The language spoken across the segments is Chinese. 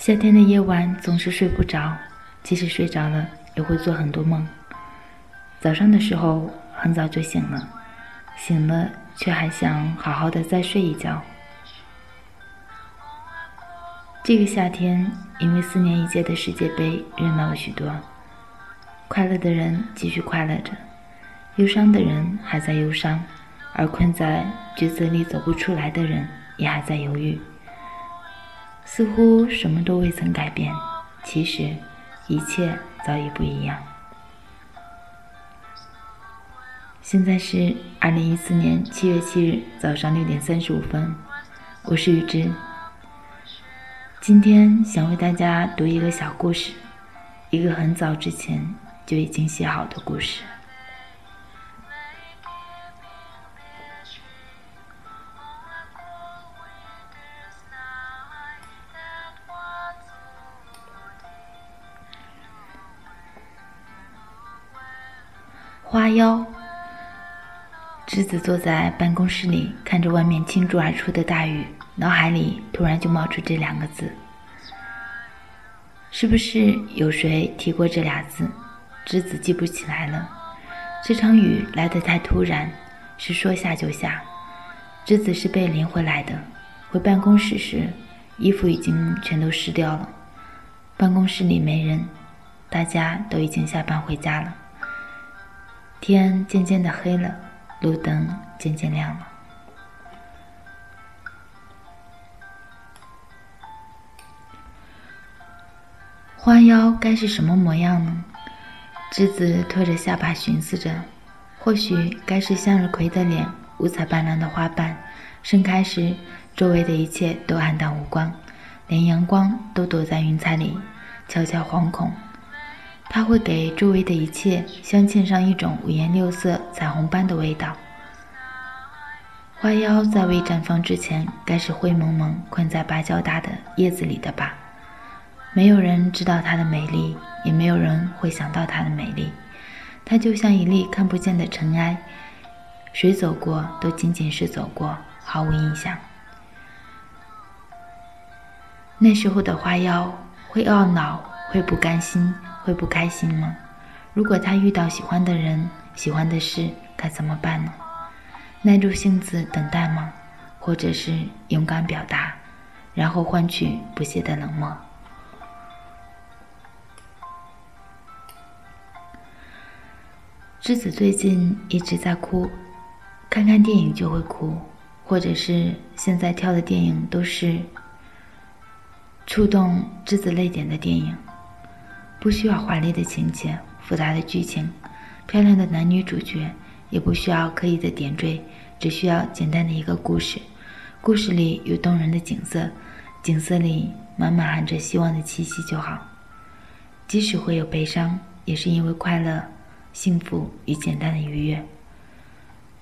夏天的夜晚总是睡不着，即使睡着了，也会做很多梦。早上的时候很早就醒了，醒了却还想好好的再睡一觉。这个夏天，因为四年一届的世界杯热闹了许多。快乐的人继续快乐着，忧伤的人还在忧伤，而困在抉择里走不出来的人也还在犹豫。似乎什么都未曾改变，其实一切早已不一样。现在是二零一四年七月七日早上六点三十五分，我是雨之。今天想为大家读一个小故事，一个很早之前就已经写好的故事。花妖，栀子坐在办公室里，看着外面倾注而出的大雨，脑海里突然就冒出这两个字。是不是有谁提过这俩字？栀子记不起来了。这场雨来得太突然，是说下就下。栀子是被淋回来的。回办公室时，衣服已经全都湿掉了。办公室里没人，大家都已经下班回家了。天渐渐的黑了，路灯渐渐亮了。花妖该是什么模样呢？栀子托着下巴寻思着，或许该是向日葵的脸，五彩斑斓的花瓣盛开时，周围的一切都暗淡无光，连阳光都躲在云彩里，悄悄惶恐。它会给周围的一切镶嵌上一种五颜六色、彩虹般的味道。花妖在未绽放之前，该是灰蒙蒙、困在芭蕉大的叶子里的吧？没有人知道它的美丽，也没有人会想到它的美丽。它就像一粒看不见的尘埃，谁走过都仅仅是走过，毫无印象。那时候的花妖会懊恼，会不甘心。会不开心吗？如果他遇到喜欢的人、喜欢的事，该怎么办呢？耐住性子等待吗？或者是勇敢表达，然后换取不屑的冷漠？栀子最近一直在哭，看看电影就会哭，或者是现在挑的电影都是触动栀子泪点的电影。不需要华丽的情节、复杂的剧情、漂亮的男女主角，也不需要刻意的点缀，只需要简单的一个故事。故事里有动人的景色，景色里满满含着希望的气息就好。即使会有悲伤，也是因为快乐、幸福与简单的愉悦。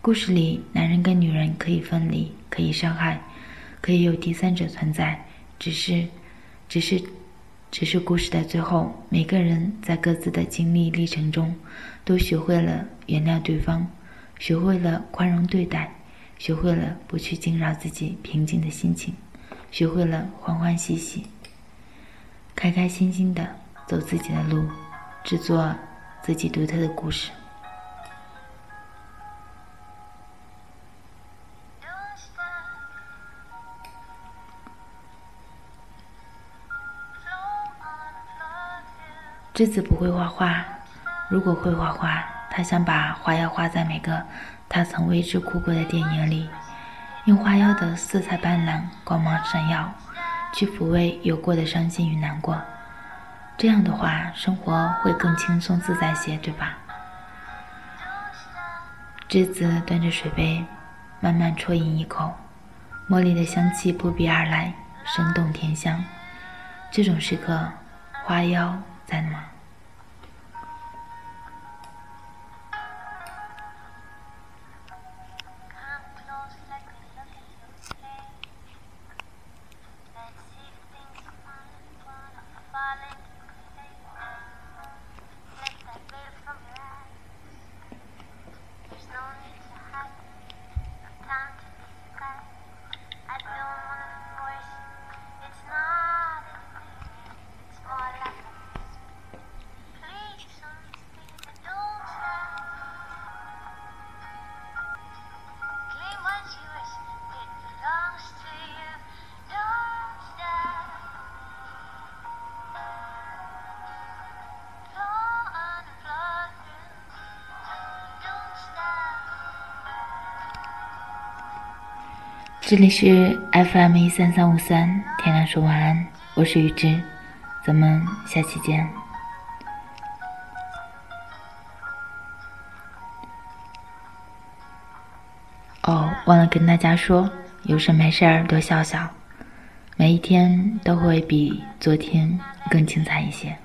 故事里，男人跟女人可以分离，可以伤害，可以有第三者存在，只是，只是。只是故事的最后，每个人在各自的经历历程中，都学会了原谅对方，学会了宽容对待，学会了不去惊扰自己平静的心情，学会了欢欢喜喜、开开心心的走自己的路，制作自己独特的故事。栀子不会画画，如果会画画，他想把花妖画在每个他曾为之哭过的电影里，用花妖的色彩斑斓、光芒闪耀，去抚慰有过的伤心与难过。这样的话，生活会更轻松自在些，对吧？栀子端着水杯，慢慢啜饮一口，茉莉的香气扑鼻而来，生动甜香。这种时刻，花妖。在吗？这里是 FM 一三三五三，天亮说晚安，我是雨之，咱们下期见。哦，忘了跟大家说，有事没事儿多笑笑，每一天都会比昨天更精彩一些。